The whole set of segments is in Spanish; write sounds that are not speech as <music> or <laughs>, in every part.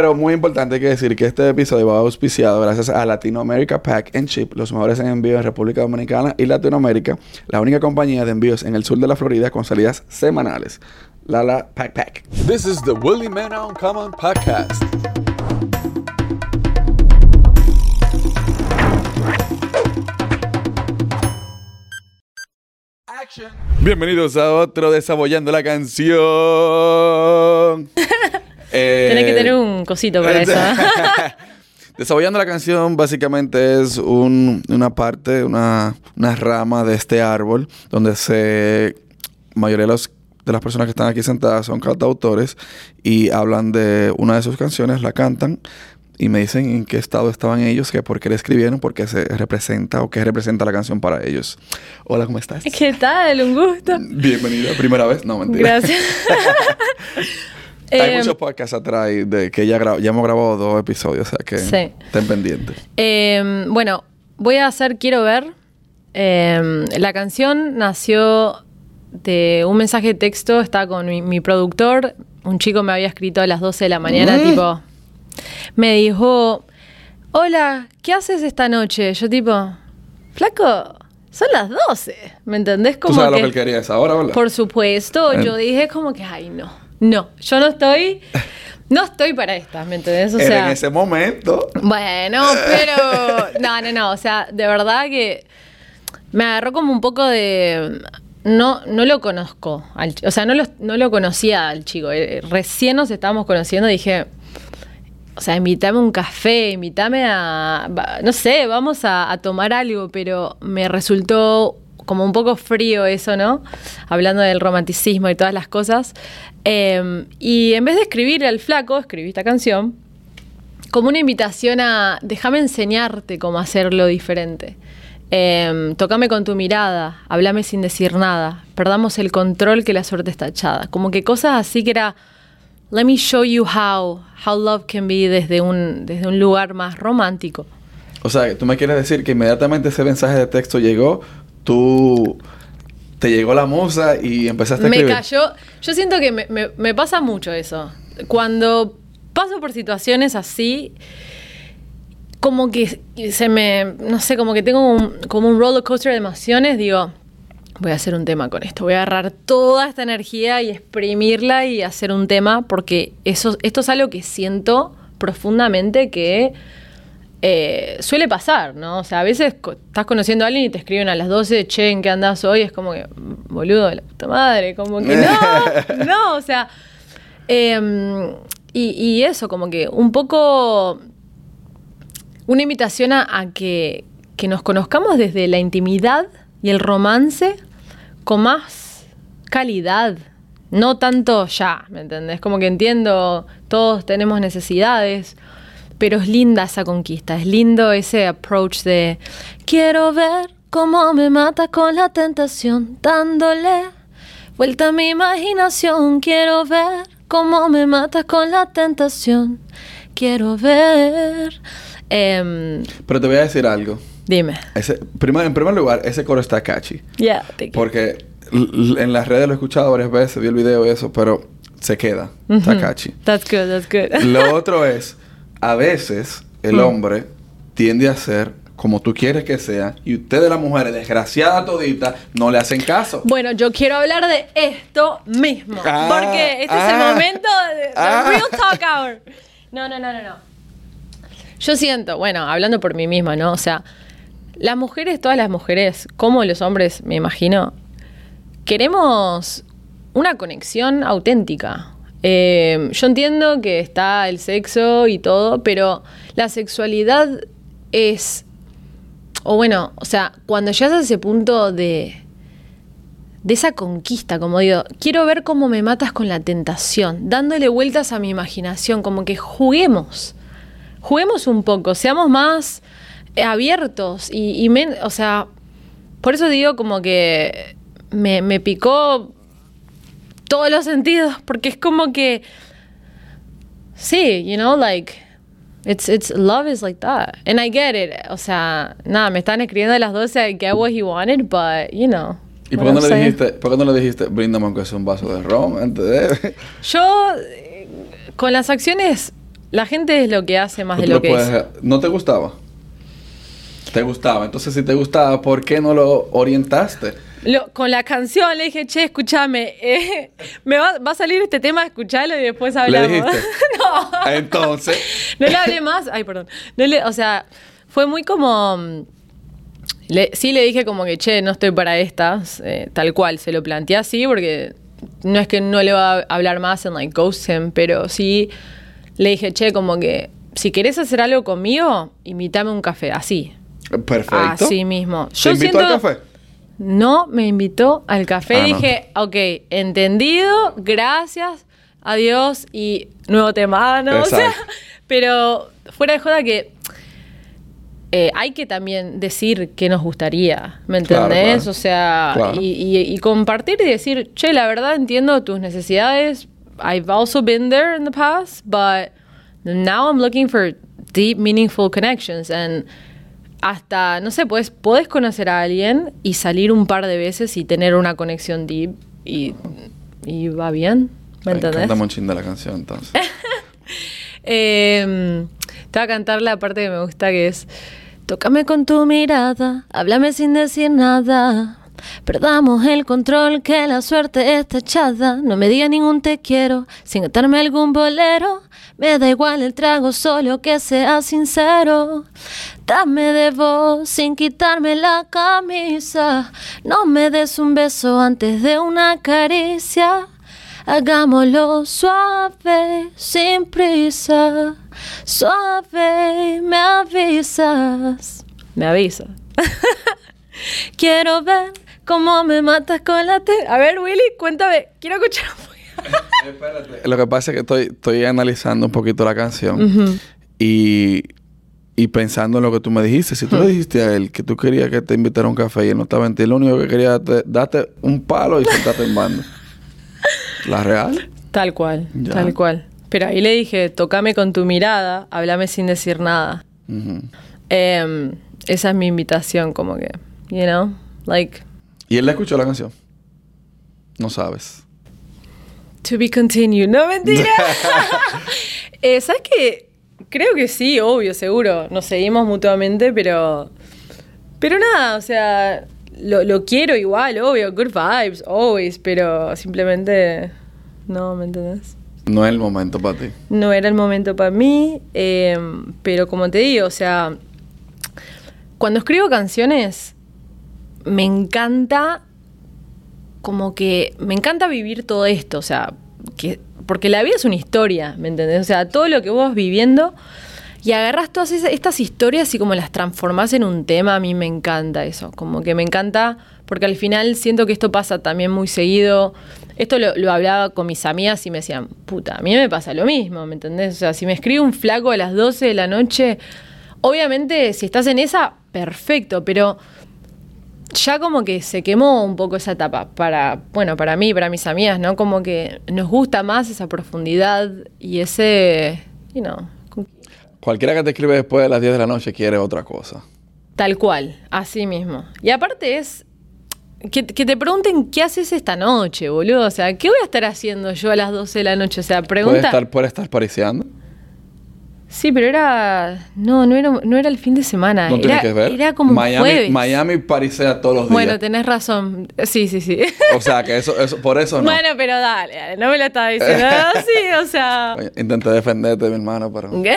Pero muy importante que decir que este episodio va auspiciado gracias a Latinoamerica Pack and Ship, los mejores en envío en República Dominicana y Latinoamérica, la única compañía de envíos en el sur de la Florida con salidas semanales. Lala Pack Pack. This is the Willie Man Uncommon podcast. Bienvenidos a otro Desabollando la canción. <laughs> eh, Tenés que tener un cosito para <laughs> eso. <laughs> Desabollando la canción básicamente es un- una parte, una, una rama de este árbol donde se mayoría de, los- de las personas que están aquí sentadas son cantautores y hablan de una de sus canciones, la cantan y me dicen en qué estado estaban ellos, que por qué la escribieron, por qué se representa o qué representa la canción para ellos. Hola, ¿cómo estás? ¿Qué tal? Un gusto. Bienvenida, primera vez, no mentira. Gracias. <laughs> Hay Eh, muchos podcasts atrás de que ya, gra- ya hemos grabado dos episodios, o sea que Sí. estén pendientes. eh, bueno, voy a hacer Quiero ver. Eh, la canción nació de un mensaje de texto. Estaba con mi, mi productor. Un chico me había escrito a las 12 de la mañana, Mm. tipo. Me dijo: Hola, ¿qué haces esta noche? Yo, tipo, Flaco, son las 12. ¿Me entendés? Tú Como sabes lo que- que él quería esa hora, ¿verdad? Por supuesto, Eh. yo dije como que, ay, no, no, yo no estoy, no estoy para estas, ¿me entendés? O Era sea, en ese momento. bueno, pero, no, no, no, o sea, de verdad que me agarró como un poco de, no, no lo conozco, al o sea, no lo, no lo conocía al chico, eh, recién nos estábamos conociendo, dije, o sea, invítame a un café, invítame a, no sé, vamos a, a tomar algo, pero me resultó como un poco frío eso, ¿no? Hablando del romanticismo y todas las cosas. Eh, y en vez de escribir al flaco, escribí esta canción como una invitación a déjame enseñarte cómo hacerlo diferente. Eh, tocame con tu mirada, hablame sin decir nada, perdamos el control que la suerte está echada. Como que cosas así que era, let me show you how, how love can be desde un, desde un lugar más romántico. O sea, tú me quieres decir que inmediatamente ese mensaje de texto llegó, tú te llegó la musa y empezaste a Me escribir. cayó, yo siento que me, pasa mucho eso. Cuando paso por situaciones así, como que se me, no sé, como que tengo un, como un roller coaster de emociones, digo, voy a hacer un tema con esto, voy a agarrar toda esta energía y exprimirla y hacer un tema, porque eso, esto es algo que siento profundamente que eh, suele pasar, ¿no? O sea, a veces co- estás conociendo a alguien y te escriben a las 12, che, ¿en qué andás hoy? Es como que, mm, boludo, de la puta madre, como que no, <laughs> no, o sea, em, y, y eso, como que un poco una invitación a, a que, que nos conozcamos desde la intimidad y el romance con más calidad. No tanto ya, ¿me entendés? Como que entiendo, todos tenemos necesidades, pero es linda esa conquista, es lindo ese approach de quiero ver cómo me mata con la tentación, dándole vuelta a mi imaginación, quiero ver cómo me matas con la tentación, quiero ver. Em, Pero te voy a decir algo. dime. Ese, primero, en primer lugar, ese coro está catchy. Yeah, thank you. Porque en las redes lo he escuchado varias veces, vi el video y eso, pero se queda. Está Ujú. catchy. That's good, that's good. Lo <laughs> otro es, a veces el Mm. hombre tiende a ser como tú quieres que sea y ustedes las mujeres, desgraciadas toditas, no le hacen caso. Bueno, yo quiero hablar de esto mismo. Ah, porque este es ah, el momento de, de ah. Real Talk Hour. No, no, no, no, no. Yo siento, bueno, hablando por mí misma, ¿no? O sea, las mujeres, todas las mujeres, como los hombres, me imagino, queremos una conexión auténtica. Eh, yo entiendo que está el sexo y todo, pero la sexualidad es. O bueno, o sea, cuando llegas a ese punto de. de esa conquista, como digo, quiero ver cómo me matas con la tentación, dándole vueltas a mi imaginación, como que juguemos. Juguemos un poco, seamos más abiertos y, y o sea, por eso digo como que me, me picó todos los sentidos, porque es como que, sí, you know, like, it's, it's, love is like that. And I get it. O sea, nada, me están escribiendo a las 12, I get what he wanted, but, you know. ¿Y por qué no le dijiste, por qué no le dijiste, bríndame aunque sea un vaso de ron antes de... <laughs> Yo, con las acciones, La gente es lo que hace más de lo que es. ¿No te gustaba? Te gustaba. Entonces, si te gustaba, ¿por qué no lo orientaste? Lo- con la canción le dije, che, escúchame, eh, <laughs> me va, va a salir este tema, escuchalo y después ¿Le hablamos. dijiste? <laughs> no, Entonces, <laughs> no le hablé más. Ay, perdón. No le, o sea, fue muy como. mm, le- sí le dije como que, che, no estoy para estas, eh, tal cual. Se lo planteé así porque no es que no le va a hablar más en like ghost him, pero sí le dije, che, como que si querés hacer algo conmigo, invítame a un café, así. perfecto. Así mismo. ¿Te Yo invitó siento- al café? No me invitó al café. Ah, no. Dije, ok, entendido, gracias, adiós y nuevo tema. ¿no? O sea, Exacto. <laughs> pero fuera de joda que eh, hay que también decir qué nos gustaría, ¿me Claro, entendés? claro. O sea, Claro. y, y- y compartir y decir, che, la verdad entiendo tus necesidades. I've also been there in the past, but now I'm looking for deep, meaningful connections. And hasta, no sé, pues podés conocer a alguien y salir un par de veces y tener una conexión deep y, y va bien, ¿me entendés? Un chin de la canción, entonces. <laughs> Eh, te voy a cantar la parte que me gusta que es Tócame con tu mirada, háblame sin decir nada. Perdamos el control que la suerte está echada. No me diga ningún te quiero sin atarme algún bolero. Me da igual el trago, solo que sea sincero. Dame de voz sin quitarme la camisa. No me des un beso antes de una caricia. Hagámoslo suave, sin prisa. Suave, me avisas. Me avisas. <laughs> Quiero ver cómo me matas con la te. A ver, Willy, cuéntame. Quiero escuchar un poquito. <laughs> Lo que pasa es que estoy, estoy analizando un poquito la canción y, y pensando en lo que tú me dijiste. Si tú le dijiste a él que tú querías que te invitara a un café y él no estaba en ti, lo único que quería era darte un palo y sentarte en banda. ¿La real? Tal cual, Ya. tal cual. Pero ahí le dije, tocame con tu mirada, háblame sin decir nada. Em, esa es mi invitación, como que, you know, like, ¿Y él le escuchó la canción? No sabes. To be continued. No, mentira. <laughs> Eh, ¿Sabes qué? Creo que sí, obvio, seguro. Nos seguimos mutuamente, pero. Pero nada, o sea. Lo, lo quiero igual, obvio. Good vibes, always. Pero simplemente. No, ¿me entendés? No es el momento para ti. No era el momento para mí. eh, pero como te digo, o sea. Cuando escribo canciones. Me encanta como que me encanta vivir todo esto, o sea, que, porque la vida es una historia, ¿me entendés? O sea, todo lo que vos vas viviendo y agarras todas estas historias y como las transformás en un tema, a mí me encanta eso, como que me encanta, porque al final siento que esto pasa también muy seguido. Esto lo, lo hablaba con mis amigas y me decían, puta, a mí me pasa lo mismo, ¿me entendés? O sea, si me escribe un flaco a las 12 de la noche, obviamente si estás en esa, perfecto, pero ya como que se quemó un poco esa etapa para, bueno, para mí, para mis amigas, ¿no? Como que nos gusta más esa profundidad y ese, you know, Cualquiera que te escribe después de las 10 de la noche quiere otra cosa. tal cual, así mismo. Y aparte es que, que te pregunten qué haces esta noche, boludo. O sea, ¿qué voy a estar haciendo yo a las 12 de la noche? O sea, Puede pregunta. estar, puede estar pariciando. Sí, pero era. No, no era, no era el fin de semana. No era, que ver. era como Miami, jueves. Miami parisea todos los días. Bueno, tenés razón. Sí, sí, sí. O sea, que eso, eso por eso no. Bueno, pero dale, dale, no me lo estaba diciendo <laughs> así, o sea. Intenté defenderte, mi hermano, pero <laughs> no ¿Qué?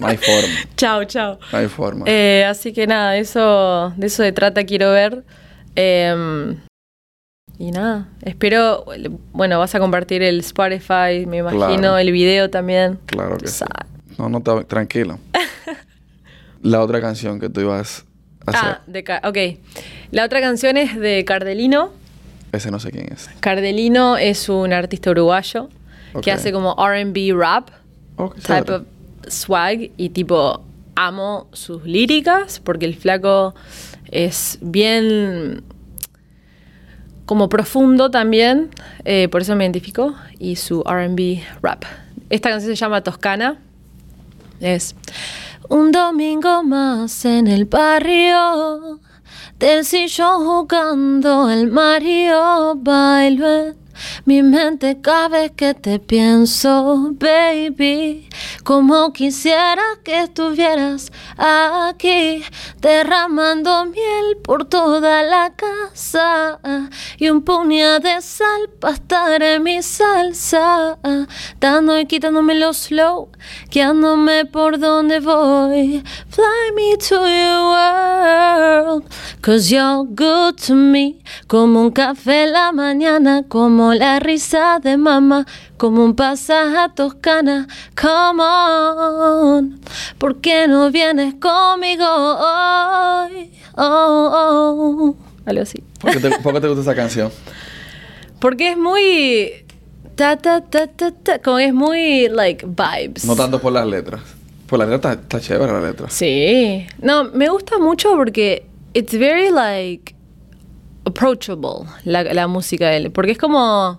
hay forma. chao, chao. No hay forma. Eh, así que nada, eso, de eso de trata quiero ver. Eh, y nada, espero, bueno, vas a compartir el Spotify, me imagino, Claro. el video también. claro que sí. No, no, tranquilo. <laughs> La otra canción que tú ibas a hacer. Ah, de ok. La otra canción es de Cardelino. Ese no sé quién es. Cardelino es un artista uruguayo que hace como RB rap. Oh, qué type of swag y tipo amo sus líricas porque el flaco es bien como profundo también, eh, por eso me identifico, y su RB rap. Esta canción se llama Toscana. Es un domingo más en el barrio, del sillón jugando al Mario, bailo mi mente vez que te pienso, baby. Como quisiera que estuvieras aquí, derramando miel por toda la casa y un puñado de sal para estar en mi salsa, dando y quitándome los slow, guiándome por donde voy. Fly me to your world, cause you're good to me, como un café en la mañana, como la risa de mamá, como un pasaje a Toscana. Come on, ¿por qué no vienes conmigo hoy? Oh, oh. Algo así. ¿Por qué te, por qué te gusta esa canción? Porque es muy. Ta, ta, ta, ta, ta, como es muy, like, vibes. No tanto por las letras. Por la letra está, está chévere la letra. Sí. No, me gusta mucho porque it's very, like, approachable la, la música de él. Porque es como.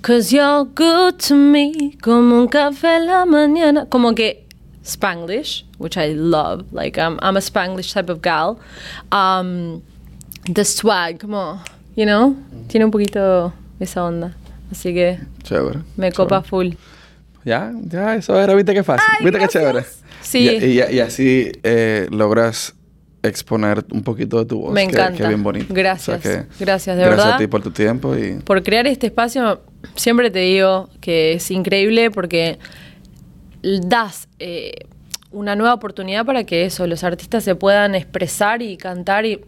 Cause you're good to me. Como un café en la mañana. Como que. Spanglish, which I love. Like, I'm, I'm a Spanglish type of gal. Um, the swag, como. You know? Tiene un poquito esa onda. Así que Chévere. me copa full. Ya, ya, eso era, viste qué fácil. Ay, viste qué chévere. Sí. Y, y- y así eh, logras exponer un poquito de tu voz. Me que- encanta. Que, bien bonito. Gracias. Gracias, de gracias verdad. a ti por tu tiempo y por crear este espacio, siempre te digo que es increíble porque das eh, una nueva oportunidad para que eso, los artistas se puedan expresar y cantar y...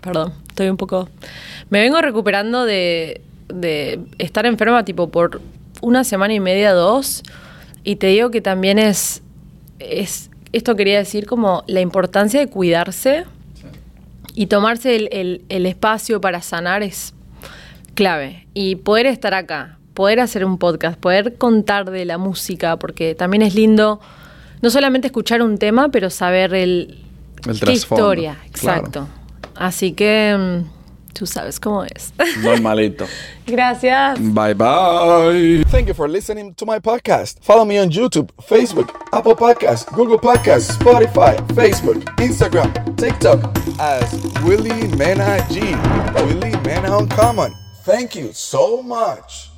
Perdón, estoy un poco... Me vengo recuperando de, de estar enferma tipo por una semana y media, dos, y te digo que también es... es esto quería decir como la importancia de cuidarse y tomarse el, el- el espacio para sanar es clave. Y poder estar acá, poder hacer un podcast, poder contar de la música, porque también es lindo no solamente escuchar un tema, pero saber el, El qué historia. claro. Exacto. Así que mm, tú sabes cómo es. <laughs> normalito. Gracias. bye bye. Thank you for listening to my podcast. Follow me on YouTube, Facebook, Apple Podcasts, Google Podcasts, Spotify, Facebook, Instagram, TikTok as Willie Mena G. Willie Mena Uncommon. Thank you so much.